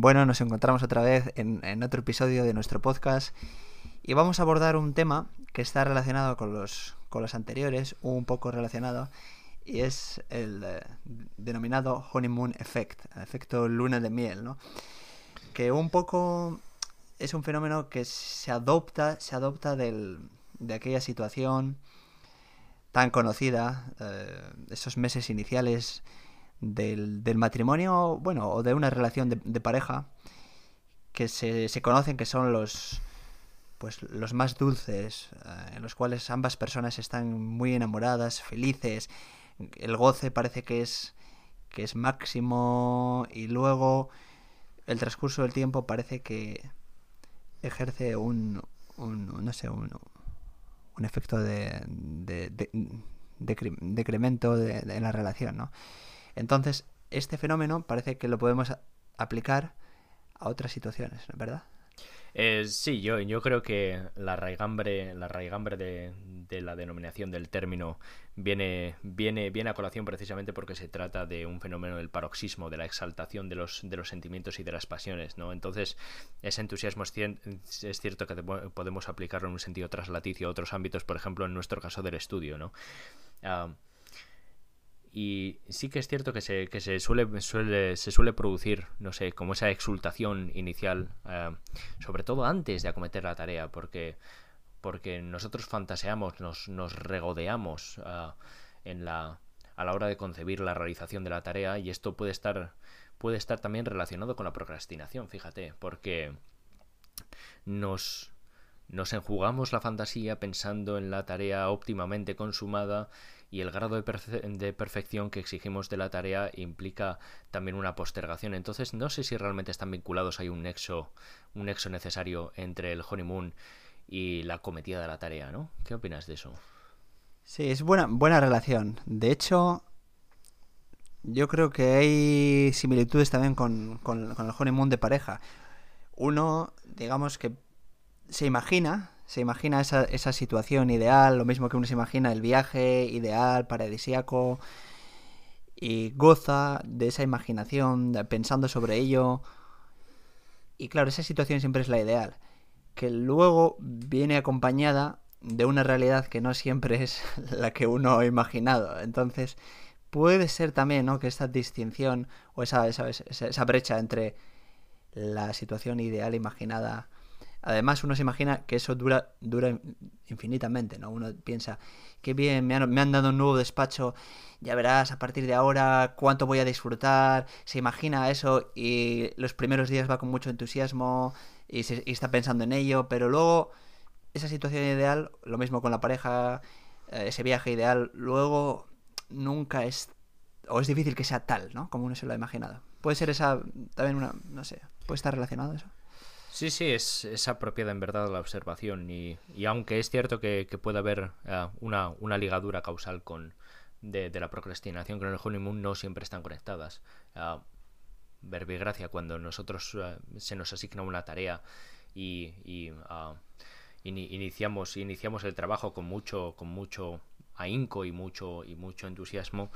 Bueno, nos encontramos otra vez en, otro episodio de nuestro podcast y vamos a abordar un tema que está relacionado con los, con los anteriores, un poco relacionado, y es el eh, denominado honeymoon effect, efecto luna de miel, ¿no? Que un poco es un fenómeno que se adopta, se adopta del, de aquella situación tan conocida, eh, esos meses iniciales del, del, matrimonio, bueno, o de una relación de, pareja, que se, se, conocen que son los pues los más dulces, eh, en los cuales ambas personas están muy enamoradas, felices, el goce parece que es que es máximo y luego el transcurso del tiempo parece que ejerce un, un no sé, un, un efecto de, de, de, decremento de, en la relación, ¿no? Entonces, este fenómeno parece que lo podemos aplicar a otras situaciones, ¿verdad? Eh, sí, yo, yo creo que la raigambre, la raigambre de, de, la denominación del término viene, viene, viene a colación precisamente porque se trata de un fenómeno del paroxismo, de la exaltación de los, de los sentimientos y de las pasiones, ¿no? Entonces, ese entusiasmo es, es cierto que podemos aplicarlo en un sentido traslaticio a otros ámbitos, por ejemplo, en nuestro caso del estudio, ¿no? Ah, y sí que es cierto que se, que se suele, se suele producir, no sé, como esa exultación inicial, eh, sobre todo antes de acometer la tarea, porque, nosotros fantaseamos, nos, regodeamos eh, a la hora de concebir la realización de la tarea y esto puede estar, puede estar también relacionado con la procrastinación, fíjate, porque nos enjugamos la fantasía pensando en la tarea óptimamente consumada y el grado de, perfección que exigimos de la tarea implica también una postergación. Entonces no sé si realmente están vinculados, hay un nexo, un nexo necesario entre el honeymoon y la cometida de la tarea, ¿no? ¿Qué opinas de eso? Sí, es buena, buena relación. De hecho, yo creo que hay similitudes también con, con el honeymoon de pareja. Uno, digamos que se imagina se imagina esa, esa situación ideal, lo mismo que uno se imagina el viaje ideal, paradisíaco, y goza de esa imaginación, pensando sobre ello. Y claro, esa situación siempre es la ideal, que luego viene acompañada de una realidad que no siempre es la que uno ha imaginado. Entonces, puede ser también ¿no? que esta distinción o esa, esa, esa brecha entre la situación ideal imaginada Además, uno se imagina que eso dura, dura infinitamente, ¿no? Uno piensa, qué bien, me han, me han dado un nuevo despacho, ya verás a partir de ahora cuánto voy a disfrutar. Se imagina eso y los primeros días va con mucho entusiasmo y, se, está pensando en ello, pero luego esa situación ideal, lo mismo con la pareja, eh, ese viaje ideal, luego nunca es, o es difícil que sea tal, ¿no? Como uno se lo ha imaginado. Puede ser esa, también una, no sé, puede estar relacionado eso. Sí, sí, es, es apropiada en verdad la observación y, y aunque es cierto que, que puede haber eh, una, una, ligadura causal con de, la procrastinación con el honeymoon, no siempre están conectadas. Uh, verbigracia, cuando nosotros eh, se nos asigna una tarea y, y iniciamos, iniciamos el trabajo con mucho, con mucho ahínco y mucho, y mucho entusiasmo,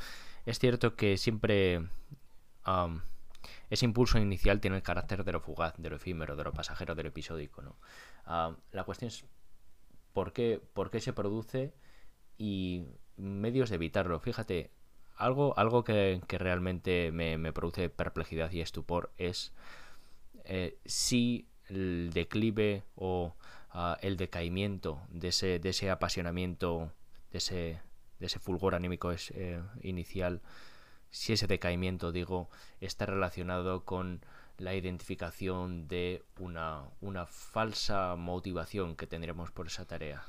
es cierto que siempre ese impulso inicial tiene el carácter de lo fugaz, de lo efímero, de lo pasajero, de lo episódico. ¿no? Ah, la cuestión es ¿por qué, por qué se produce y medios de evitarlo. Fíjate, algo, algo que, realmente me, produce perplejidad y estupor es eh, si el declive o ah, el decaimiento de ese, de ese apasionamiento, de ese, de ese fulgor anímico es, eh, inicial, si ese decaimiento, digo, está relacionado con la identificación de una, una falsa motivación que tendremos por esa tarea.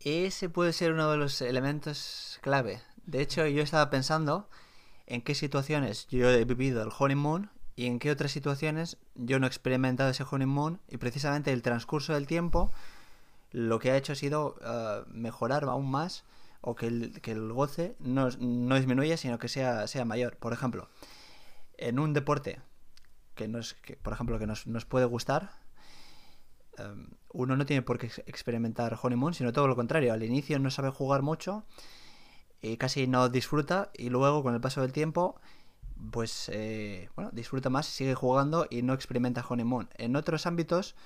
Ese puede ser uno de los elementos clave. De hecho, yo estaba pensando en qué situaciones yo he vivido el honeymoon y en qué otras situaciones yo no he experimentado ese honeymoon y precisamente el transcurso del tiempo lo que ha hecho ha sido uh, mejorar aún más o que el, que el goce no, no, disminuya, sino que sea, sea mayor. Por ejemplo, en un deporte que, nos, que por ejemplo, que nos, nos puede gustar, em, uno no tiene por qué experimentar honeymoon, sino todo lo contrario. Al inicio no sabe jugar mucho y casi no disfruta y luego con el paso del tiempo pues eh, bueno, disfruta más, sigue jugando y no experimenta honeymoon. En otros ámbitos,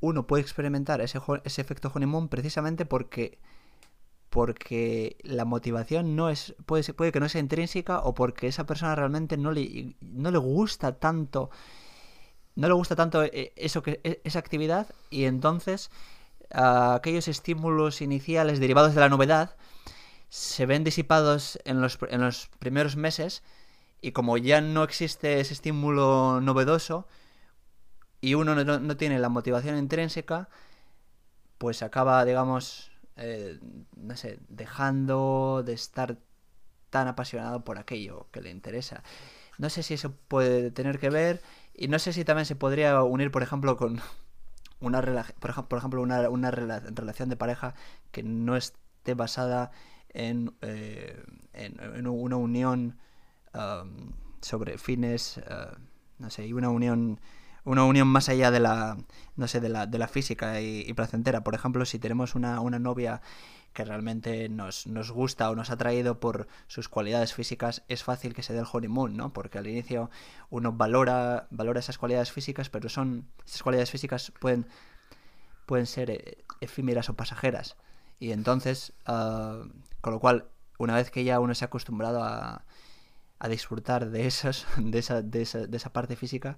uno puede experimentar ese, ese efecto honeymoon precisamente porque porque la motivación no es puede, puede que no sea intrínseca o porque esa persona realmente no le, no le gusta tanto no le gusta tanto eh, eso que e, esa actividad y entonces aquellos estímulos iniciales derivados de la novedad se ven disipados en los, en los primeros meses y como ya no existe ese estímulo novedoso y uno no, tiene la motivación intrínseca, pues acaba, digamos, eh, no sé, dejando de estar tan apasionado por aquello que le interesa. No sé si eso puede tener que ver y no sé si también se podría unir, por ejemplo, con una por ejemplo, una, una relación de pareja que no esté basada en, eh, en, una unión sobre fines, uh, no sé, y una unión una unión más allá de la, no sé, de la, de la física y, placentera. Por ejemplo, si tenemos una, una novia que realmente nos, nos, gusta o nos ha traído por sus cualidades físicas, es fácil que se dé el honeymoon, ¿no? Porque al inicio uno valora, valora esas cualidades físicas, pero son, esas cualidades físicas pueden, pueden ser eh, efímeras o pasajeras. Y entonces, ah, con lo cual, una vez que ya uno se ha acostumbrado a, a disfrutar de, esos, de, esa, de, esa, de esa parte física,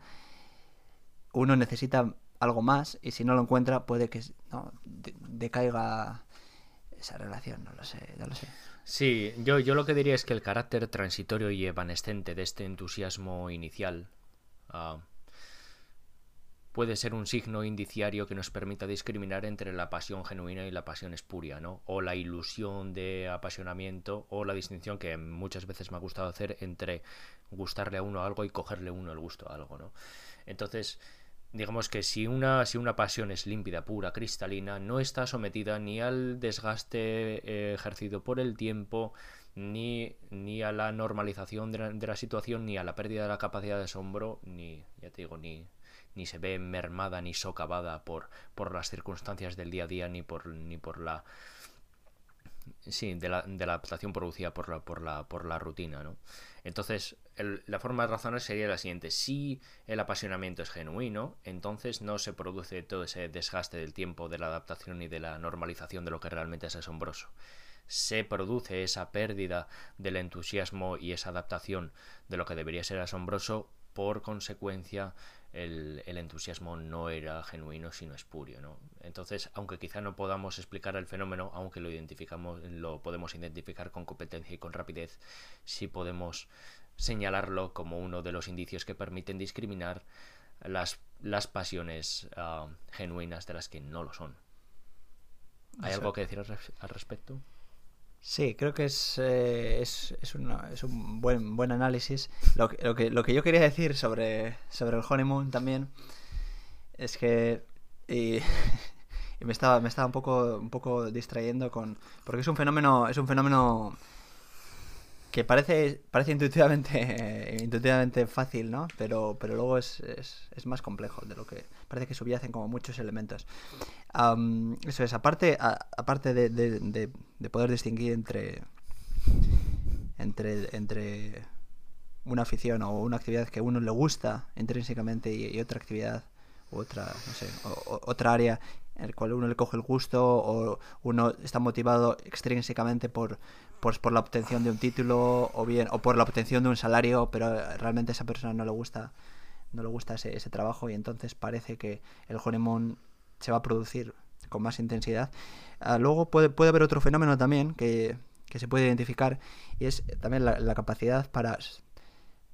uno necesita algo más y si no lo encuentra puede que no, decaiga esa relación, no lo sé, no lo sé. Sí, yo, yo lo que diría es que el carácter transitorio y evanescente de este entusiasmo inicial ah, puede ser un signo indiciario que nos permita discriminar entre la pasión genuina y la pasión espuria, ¿no? O la ilusión de apasionamiento, o la distinción que muchas veces me ha gustado hacer entre gustarle a uno algo y cogerle uno el gusto a algo, ¿no? Entonces, digamos que si una, si una pasión es límpida, pura, cristalina, no está sometida ni al desgaste eh, ejercido por el tiempo, ni, ni a la normalización de la, de la, situación, ni a la pérdida de la capacidad de asombro, ni, ya te digo, ni, ni se ve mermada ni socavada por, por las circunstancias del día a día, ni por, ni por la sí, de la, de la adaptación producida por la, por la, por la rutina, ¿no? Entonces, la forma de razonar sería la siguiente. Si el apasionamiento es genuino, entonces no se produce todo ese desgaste del tiempo, de la adaptación y de la normalización de lo que realmente es asombroso. Se produce esa pérdida del entusiasmo y esa adaptación de lo que debería ser asombroso, por consecuencia el, entusiasmo no era genuino sino espurio ¿no? entonces aunque quizá no podamos explicar el fenómeno aunque lo identificamos lo podemos identificar con competencia y con rapidez sí podemos señalarlo como uno de los indicios que permiten discriminar las, las pasiones ah, genuinas de las que no lo son ¿hay algo que decir al respecto? Sí, creo que es, eh, es, es, es, un buen, buen análisis. Lo, lo, que, lo que yo quería decir sobre, sobre el honeymoon también es que... Y, y me estaba, me estaba un, poco, un poco distrayendo con... Porque es un fenómeno, es un fenómeno que parece, parece intuitivamente, intuitivamente fácil, ¿no? Pero, pero luego es, es, es, más complejo de lo que parece que subyacen como muchos elementos. eso es, aparte, aparte de, de, de, poder distinguir entre, entre, entre una afición o una actividad que a uno le gusta intrínsecamente y, otra actividad u otra, no sé, otra área en la cual uno le coge el gusto o uno está motivado extrínsecamente por, pues por la obtención de un título o bien o por la obtención de un salario, pero realmente a esa persona no le gusta no le gusta ese, ese trabajo y entonces parece que el honeymoon se va a producir con más intensidad. Ah, luego puede, puede haber otro fenómeno también que, que se puede identificar y es también la, la, capacidad para,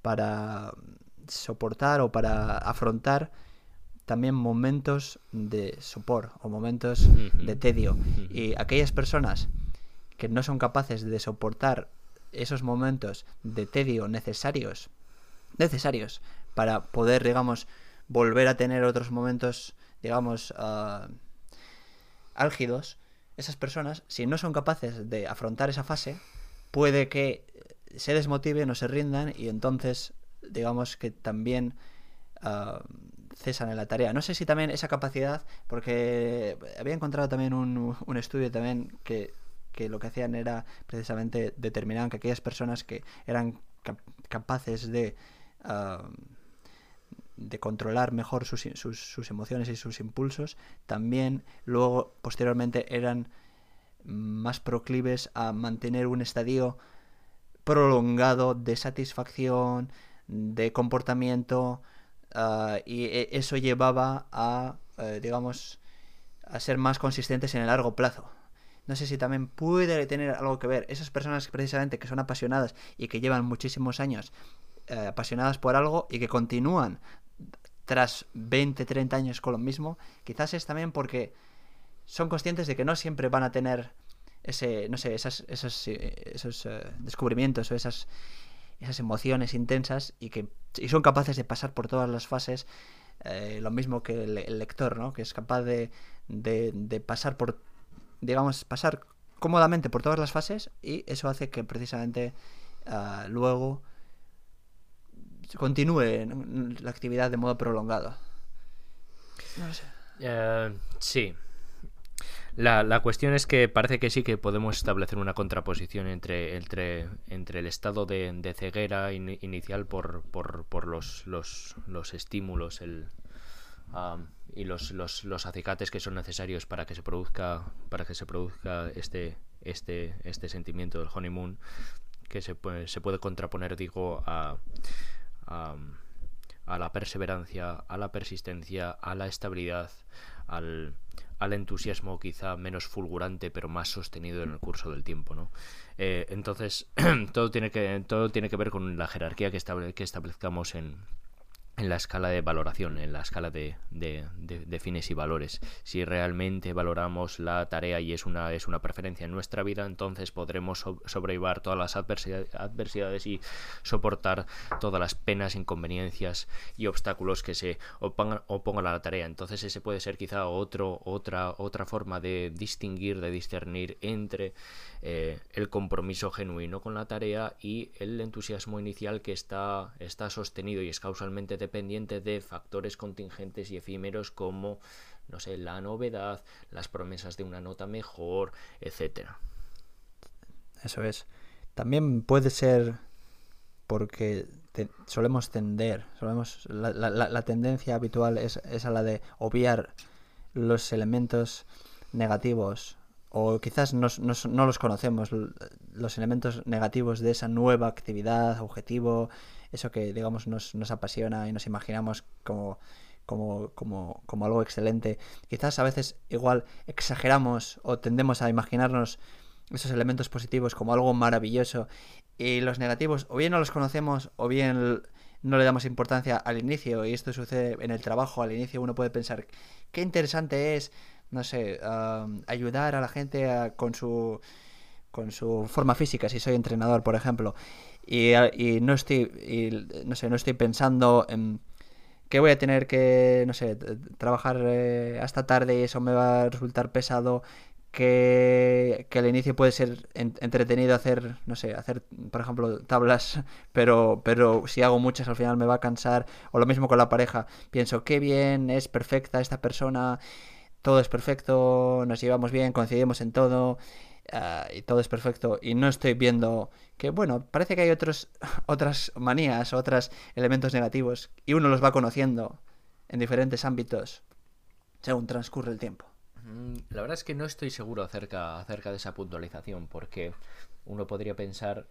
para soportar o para afrontar también momentos de sopor o momentos de tedio. Y aquellas personas que no son capaces de soportar esos momentos de tedio necesarios, necesarios para poder, digamos, volver a tener otros momentos, digamos, uh, álgidos, esas personas, si no son capaces de afrontar esa fase, puede que se desmotiven o se rindan y entonces, digamos que también uh, cesan en la tarea. No sé si también esa capacidad, porque había encontrado también un, un estudio también que que lo que hacían era precisamente determinar que aquellas personas que eran capaces de, de controlar mejor sus, sus, emociones y sus impulsos, también luego posteriormente eran más proclives a mantener un estadio prolongado de satisfacción, de comportamiento, ah, y e, eso llevaba a, eh, digamos, a ser más consistentes en el largo plazo. No sé si también puede tener algo que ver. Esas personas precisamente que son apasionadas y que llevan muchísimos años eh, apasionadas por algo y que continúan tras 20, 30 años con lo mismo, quizás es también porque son conscientes de que no siempre van a tener ese, no sé, esas, esos, eh, esos descubrimientos o esas, esas emociones intensas y que y son capaces de pasar por todas las fases, eh, lo mismo que el, lector, ¿no? Que es capaz de, de, pasar por, digamos, pasar cómodamente por todas las fases y eso hace que precisamente ah, luego continúe la actividad de modo prolongado. Sé. sí, la, la, cuestión es que parece que sí que podemos establecer una contraposición entre, entre, entre el estado de, de ceguera inicial por, por, por los, los, los, estímulos el, y los, los, los, acicates que son necesarios para que se produzca, para que se produzca este, este, este sentimiento del honeymoon que se puede, se puede contraponer, digo, a, a, a la perseverancia, a la persistencia, a la estabilidad, al, al entusiasmo quizá menos fulgurante pero más sostenido en el curso del tiempo ¿no? Eh, entonces todo tiene que todo tiene que ver con la jerarquía que, que establezcamos en, en la escala de valoración, en la escala de, de, fines y valores. Si realmente valoramos la tarea y es una, es una preferencia en nuestra vida, entonces podremos sobrevivir todas las adversidades y soportar todas las penas, inconveniencias y obstáculos que se opongan, opongan a la tarea. Entonces ese puede ser quizá otro, otra, otra forma de distinguir, de discernir entre eh, el compromiso genuino con la tarea y el entusiasmo inicial que está, está sostenido y es causalmente dependiente de factores contingentes y efímeros como, no sé, la novedad, las promesas de una nota mejor, etcétera. Eso es. También puede ser porque solemos tender, solemos, la, la, tendencia habitual es, es, a la de obviar los elementos negativos o quizás no, no, los conocemos, los elementos negativos de esa nueva actividad, objetivo, eso que digamos nos, nos apasiona y nos imaginamos como, como, como, como algo excelente. Quizás a veces igual exageramos o tendemos a imaginarnos esos elementos positivos como algo maravilloso y los negativos o bien no los conocemos o bien no le damos importancia al inicio y esto sucede en el trabajo al inicio uno puede pensar qué interesante es no sé, ayudar a la gente con su con su forma física, si soy entrenador, por ejemplo, y, no estoy, y, no sé, no estoy pensando en que voy a tener que, no sé, trabajar eh, hasta tarde y eso me va a resultar pesado, que, que al inicio puede ser entretenido hacer, no sé, hacer, por ejemplo, tablas, pero, pero si hago muchas al final me va a cansar, o lo mismo con la pareja, pienso, qué bien, es perfecta esta persona, todo es perfecto, nos llevamos bien, coincidimos en todo ah, y todo es perfecto y no estoy viendo que, bueno, parece que hay otros, otras manías, otros elementos negativos y uno los va conociendo en diferentes ámbitos según transcurre el tiempo. Mm, la verdad es que no estoy seguro acerca, acerca de esa puntualización porque uno podría pensar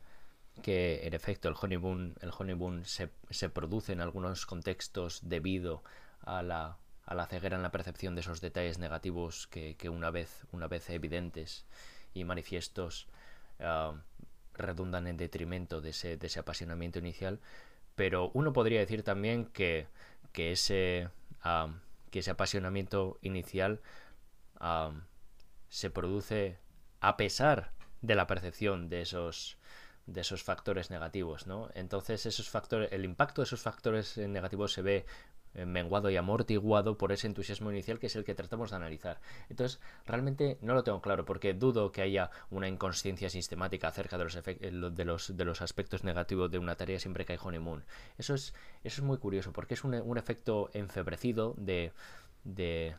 que en efecto el honeymoon, el honeymoon se, se produce en algunos contextos debido a la a la ceguera en la percepción de esos detalles negativos que, una, vez, una vez evidentes y manifiestos ah, redundan en detrimento de ese, apasionamiento inicial. Pero uno podría decir también que, que, ese, ah, que ese apasionamiento inicial ah, se produce a pesar de la percepción de esos de esos factores negativos, ¿no? Entonces esos factores, el impacto de esos factores negativos se ve menguado y amortiguado por ese entusiasmo inicial que es el que tratamos de analizar. Entonces, realmente no lo tengo claro porque dudo que haya una inconsciencia sistemática acerca de los, eh, de los, de los aspectos negativos de una tarea siempre que hay honeymoon. Eso es, eso es muy curioso porque es un, un efecto enfebrecido de, de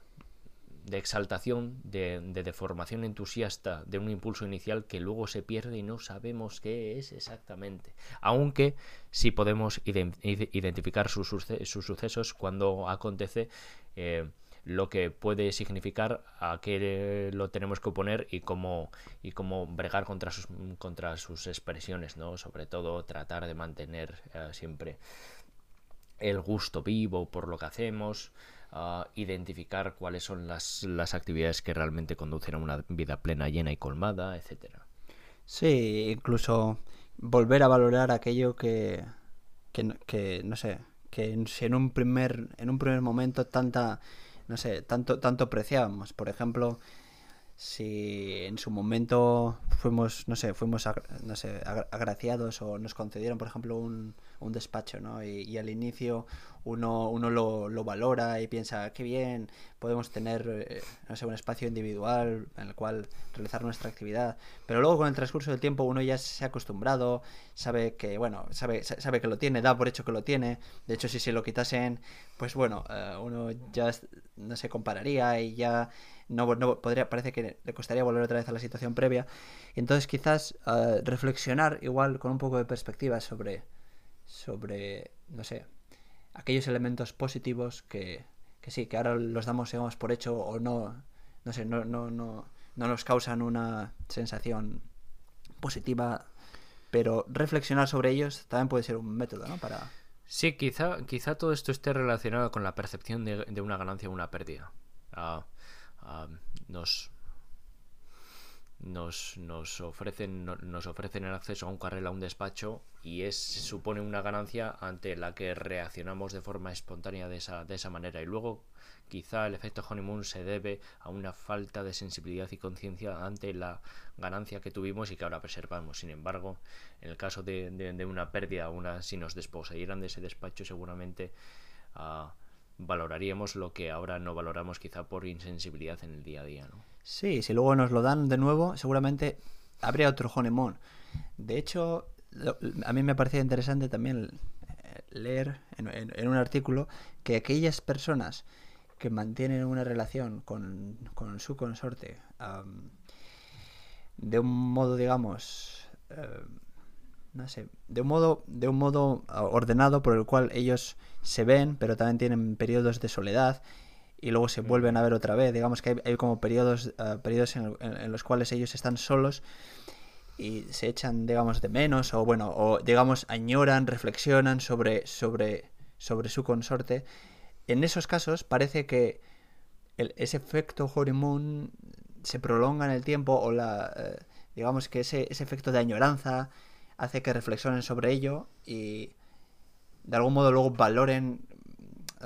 de exaltación, de, deformación entusiasta, de un impulso inicial que luego se pierde y no sabemos qué es exactamente. Aunque sí podemos identificar sus, sucesos cuando acontece. Eh, lo que puede significar, a qué lo tenemos que oponer y cómo, y cómo bregar contra sus, contra sus expresiones, ¿no? Sobre todo tratar de mantener eh, siempre el gusto vivo por lo que hacemos, identificar cuáles son las, las actividades que realmente conducen a una vida plena, llena y colmada, etcétera. Sí, incluso volver a valorar aquello que, que, no sé, que si en un primer, en un primer momento tanta, no sé, tanto, tanto apreciábamos. Por ejemplo, si en su momento fuimos, no sé, fuimos no sé, agraciados o nos concedieron, por ejemplo, un, un despacho, ¿no? Y, al inicio uno, uno lo, lo, valora y piensa, qué bien, podemos tener, eh, no sé, un espacio individual en el cual realizar nuestra actividad. Pero luego con el transcurso del tiempo uno ya se ha acostumbrado, sabe que, bueno, sabe, sabe que lo tiene, da por hecho que lo tiene. De hecho, si se lo quitasen, pues bueno, eh, uno ya no se compararía y ya no, no, podría, parece que le costaría volver otra vez a la situación previa. Entonces quizás eh, reflexionar igual con un poco de perspectiva sobre, sobre, no sé, aquellos elementos positivos que, que sí, que ahora los damos, digamos, por hecho o no, no sé, no, no, no, no nos causan una sensación positiva, pero reflexionar sobre ellos también puede ser un método, ¿no? Para... Sí, quizá, quizá todo esto esté relacionado con la percepción de, de una ganancia o una pérdida. Ah, nos, nos, nos, ofrecen, nos ofrecen el acceso a un carril, a un despacho, y es supone una ganancia ante la que reaccionamos de forma espontánea de esa, de esa manera. Y luego, quizá el efecto honeymoon se debe a una falta de sensibilidad y conciencia ante la ganancia que tuvimos y que ahora preservamos. Sin embargo, en el caso de, de, una pérdida, una, si nos desposeyeran de ese despacho, seguramente. Uh, valoraríamos lo que ahora no valoramos quizá por insensibilidad en el día a día, ¿no? Sí, si luego nos lo dan de nuevo, seguramente habría otro Honemon. De hecho, a mí me parecía interesante también eh, leer en, un artículo que aquellas personas que mantienen una relación con, su consorte de un modo, digamos, eh, no sé, de un modo, de un modo ah, ordenado por el cual ellos se ven, pero también tienen periodos de soledad y luego se vuelven a ver otra vez. Digamos que hay, como periodos, ah, periodos en, los cuales ellos están solos y se echan, digamos, de menos o bueno, o digamos añoran, reflexionan sobre, sobre, sobre su consorte. En esos casos parece que ese efecto honeymoon se prolonga en el tiempo o la, eh, digamos que ese, ese efecto de añoranza hace que reflexionen sobre ello y de algún modo luego valoren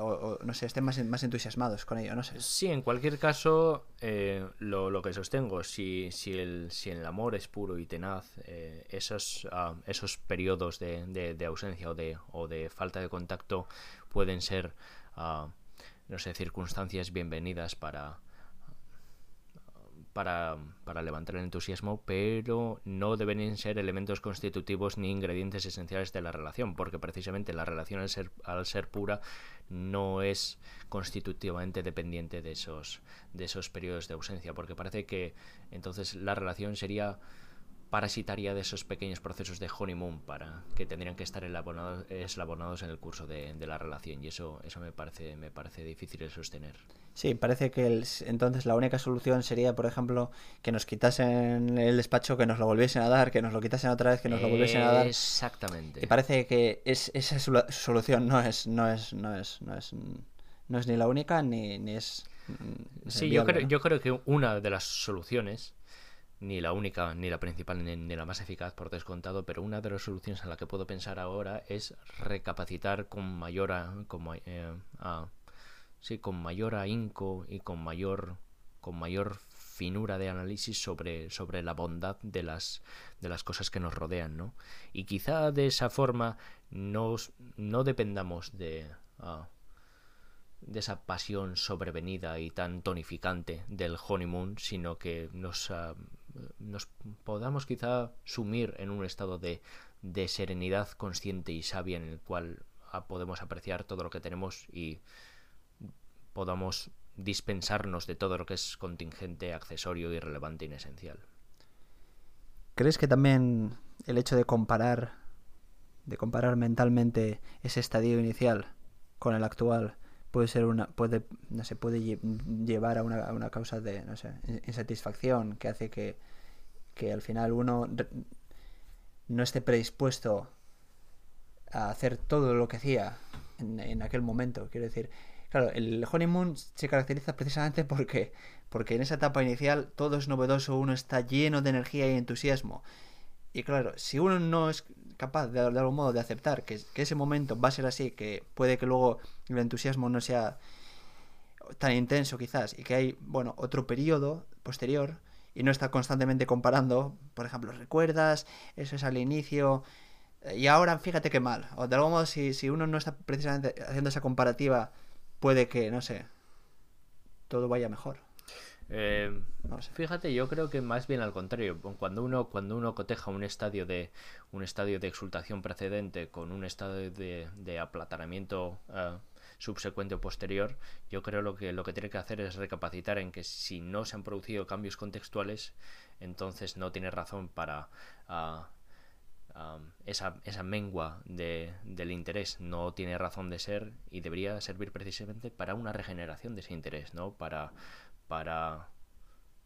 o, no sé, estén más, más entusiasmados con ello, no sé. Sí, en cualquier caso, eh, lo, que sostengo, si, si, el, si el amor es puro y tenaz, eh, esos, ah, esos periodos de, de, ausencia o de, o de falta de contacto pueden ser, uh, no sé, circunstancias bienvenidas para, para, levantar el entusiasmo, pero no deben ser elementos constitutivos ni ingredientes esenciales de la relación, porque precisamente la relación al ser, al ser pura no es constitutivamente dependiente de esos, de esos periodos de ausencia, porque parece que entonces la relación sería parasitaria de esos pequeños procesos de honeymoon para que tendrían que estar eslabonados en el curso de, la relación y eso eso me parece me parece difícil de sostener sí parece que entonces la única solución sería por ejemplo que nos quitasen el despacho que nos lo volviesen a dar que nos lo quitasen otra vez que nos lo volviesen a dar. Exactamente. Y parece que es esa solución no es no es no es no es no es ni la única ni, ni es sí yo creo yo creo que una de las soluciones ni la única, ni la principal, ni, la más eficaz por descontado, pero una de las soluciones a la que puedo pensar ahora es recapacitar con mayor, con, eh, sí, con mayor ahínco y con mayor, con mayor finura de análisis sobre, sobre la bondad de las, de las cosas que nos rodean, ¿no? Y quizá de esa forma nos, no dependamos de, de esa pasión sobrevenida y tan tonificante del honeymoon, sino que nos, nos podamos quizá sumir en un estado de, de serenidad consciente y sabia en el cual podemos apreciar todo lo que tenemos y podamos dispensarnos de todo lo que es contingente, accesorio, irrelevante, inesencial. ¿Crees que también el hecho de comparar, de comparar mentalmente ese estadio inicial con el actual, puede ser una, puede, no sé, puede llevar a una, causa de, no sé, insatisfacción que hace que, que al final uno no esté predispuesto a hacer todo lo que hacía en aquel momento. Quiero decir, claro, el honeymoon se caracteriza precisamente porque, porque en esa etapa inicial todo es novedoso, uno está lleno de energía y entusiasmo. Y claro, si uno no es capaz de, de algún modo de aceptar que, ese momento va a ser así, que puede que luego el entusiasmo no sea tan intenso quizás, y que hay, bueno, otro periodo posterior, y no está constantemente comparando, por ejemplo, recuerdas, eso es al inicio, y ahora fíjate qué mal. O de algún modo, si, si uno no está precisamente haciendo esa comparativa, puede que, no sé, todo vaya mejor. Eh, no sé. Fíjate, yo creo que más bien al contrario. Cuando uno, cuando uno coteja un estadio de un estadio de exultación precedente con un estadio de, de aplatanamiento uh, subsecuente o posterior, yo creo lo que lo que tiene que hacer es recapacitar en que si no se han producido cambios contextuales, entonces no tiene razón para uh, esa, esa mengua de, del interés no tiene razón de ser y debería servir precisamente para una regeneración de ese interés, ¿no? Para, para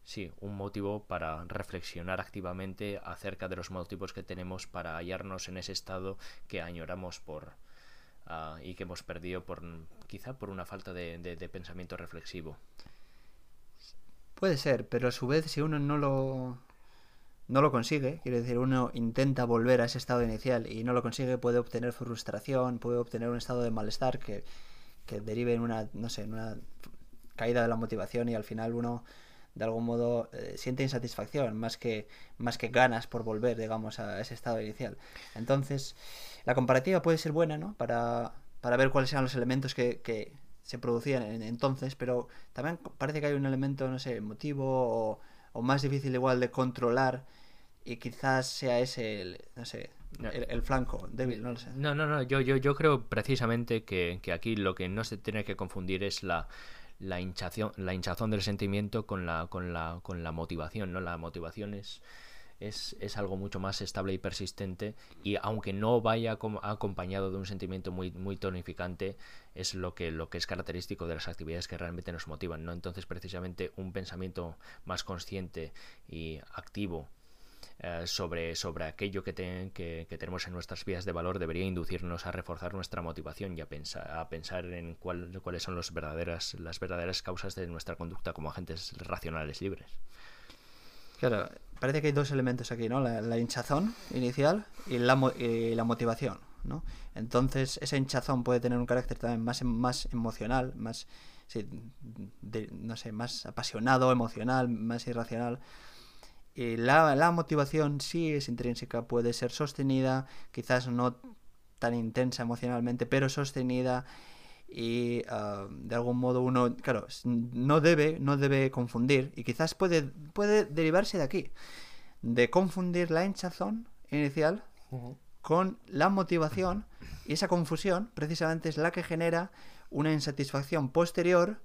sí, un motivo para reflexionar activamente acerca de los motivos que tenemos para hallarnos en ese estado que añoramos por uh, y que hemos perdido por quizá por una falta de pensamiento reflexivo. Puede ser, pero a su vez si uno no lo no lo consigue, quiere decir, uno intenta volver a ese estado inicial y no lo consigue, puede obtener frustración, puede obtener un estado de malestar que, que derive en una, no sé, en una caída de la motivación y al final uno de algún modo eh, siente insatisfacción más que más que ganas por volver digamos a ese estado inicial. Entonces la comparativa puede ser buena no para, para ver cuáles eran los elementos que, que se producían en, entonces pero también parece que hay un elemento no sé emotivo o, o más difícil igual de controlar y quizás sea ese el, no sé el, el, flanco débil, no lo sé. No, no, no, yo, yo, yo creo precisamente que, que aquí lo que no se tiene que confundir es la, la hinchación, la hinchazón del sentimiento con la, con la, con la motivación, ¿no? La motivación es, es, es, algo mucho más estable y persistente y aunque no vaya acompañado de un sentimiento muy, muy tonificante, es lo que, lo que es característico de las actividades que realmente nos motivan, ¿no? Entonces precisamente un pensamiento más consciente y activo eh, sobre, sobre aquello que, que, tenemos en nuestras vías de valor debería inducirnos a reforzar nuestra motivación y a pensar, a pensar en cuál, cuáles son los verdaderas, las verdaderas causas de nuestra conducta como agentes racionales libres. Claro, parece que hay dos elementos aquí, ¿no? La, hinchazón inicial y la, motivación, ¿no? Entonces, esa hinchazón puede tener un carácter también más, más emocional, más, sí, de, no sé, más apasionado, emocional, más irracional. Y la, motivación sí es intrínseca, puede ser sostenida, quizás no tan intensa emocionalmente, pero sostenida y uh, de algún modo uno, claro, no debe, no debe confundir y quizás puede, puede derivarse de aquí, de confundir la hinchazón inicial uh -huh. con la motivación y esa confusión precisamente es la que genera una insatisfacción posterior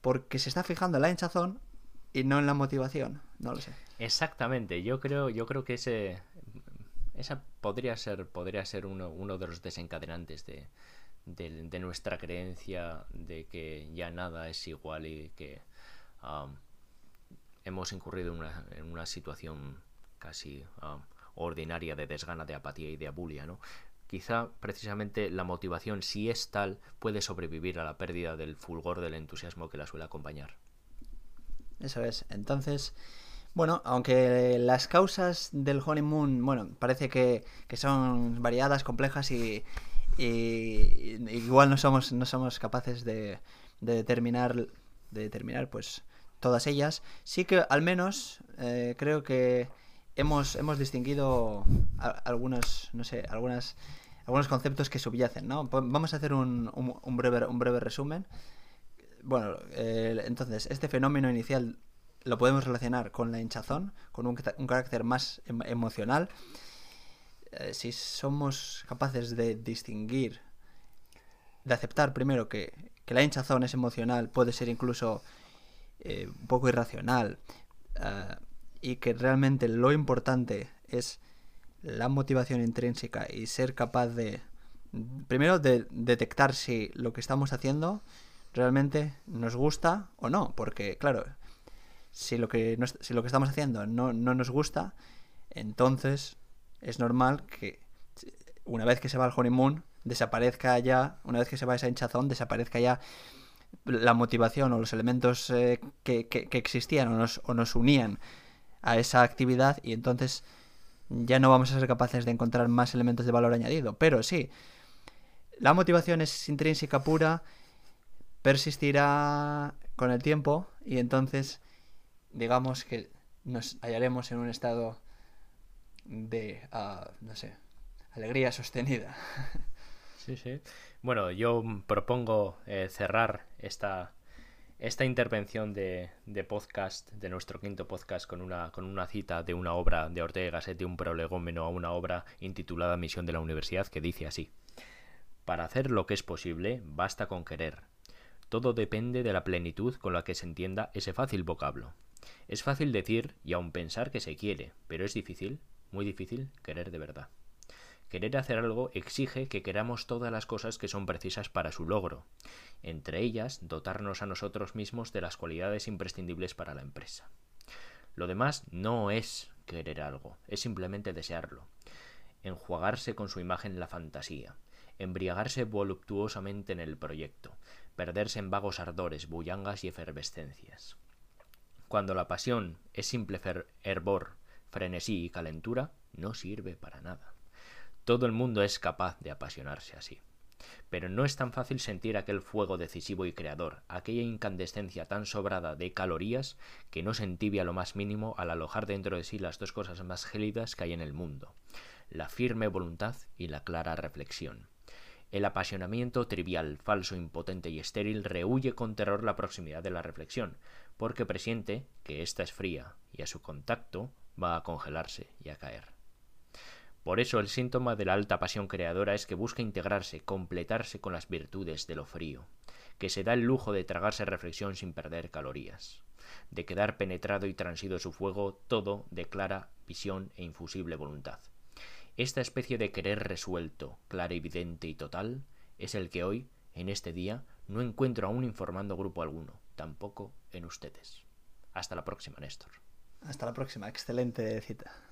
porque se está fijando en la hinchazón y no en la motivación, no lo sé. Exactamente, yo creo, yo creo que ese esa podría ser podría ser uno, uno de los desencadenantes de, de, de, nuestra creencia de que ya nada es igual y que um, hemos incurrido en una, en una situación casi um, ordinaria de desgana, de apatía y de abulia, ¿no? Quizá precisamente la motivación, si es tal, puede sobrevivir a la pérdida del fulgor del entusiasmo que la suele acompañar. Eso es. Entonces, bueno, aunque las causas del honeymoon, bueno, parece que, que son variadas, complejas y, y, igual no somos, no somos capaces de, de, determinar, de determinar, pues, todas ellas. Sí que al menos eh, creo que hemos, hemos distinguido a, algunos, no sé, algunas, algunos conceptos que subyacen, ¿no? Vamos a hacer un, un, breve, un breve resumen. Bueno, entonces, este fenómeno inicial lo podemos relacionar con la hinchazón, con un, un carácter más em emocional. Eh, si somos capaces de distinguir, de aceptar primero que, que la hinchazón es emocional, puede ser incluso eh, un poco irracional, eh, y que realmente lo importante es la motivación intrínseca y ser capaz de, primero, de detectar si lo que estamos haciendo realmente nos gusta o no, porque claro, si lo que, si lo que estamos haciendo no, no nos gusta, entonces es normal que una vez que se va al honeymoon desaparezca ya, una vez que se va esa hinchazón, desaparezca ya la motivación o los elementos eh, que, que, existían o nos, o nos unían a esa actividad y entonces ya no vamos a ser capaces de encontrar más elementos de valor añadido. Pero sí, la motivación es intrínseca pura, persistirá con el tiempo y entonces digamos que nos hallaremos en un estado de, uh, no sé, alegría sostenida. Sí, sí. Bueno, yo propongo eh, cerrar esta, esta intervención de, de, podcast, de nuestro quinto podcast, con una, con una cita de una obra de Ortega y Gasset, de un prolegómeno a una obra intitulada Misión de la Universidad, que dice así. Para hacer lo que es posible, basta con querer. Todo depende de la plenitud con la que se entienda ese fácil vocablo. Es fácil decir y aun pensar que se quiere, pero es difícil, muy difícil, querer de verdad. Querer hacer algo exige que queramos todas las cosas que son precisas para su logro, entre ellas dotarnos a nosotros mismos de las cualidades imprescindibles para la empresa. Lo demás no es querer algo, es simplemente desearlo, enjuagarse con su imagen la fantasía, embriagarse voluptuosamente en el proyecto, perderse en vagos ardores, bullangas y efervescencias. Cuando la pasión es simple hervor, frenesí y calentura, no sirve para nada. Todo el mundo es capaz de apasionarse así. Pero no es tan fácil sentir aquel fuego decisivo y creador, aquella incandescencia tan sobrada de calorías que no se entibia lo más mínimo al alojar dentro de sí las dos cosas más gélidas que hay en el mundo, la firme voluntad y la clara reflexión. El apasionamiento trivial, falso, impotente y estéril rehuye con terror la proximidad de la reflexión, porque presiente que ésta es fría y a su contacto va a congelarse y a caer. Por eso el síntoma de la alta pasión creadora es que busca integrarse, completarse con las virtudes de lo frío, que se da el lujo de tragarse reflexión sin perder calorías, de quedar penetrado y transido su fuego todo de clara visión e infusible voluntad. Esta especie de querer resuelto, clarividente y total es el que hoy, en este día, no encuentro aún informando grupo alguno, tampoco en ustedes. Hasta la próxima, Néstor. Hasta la próxima, excelente cita.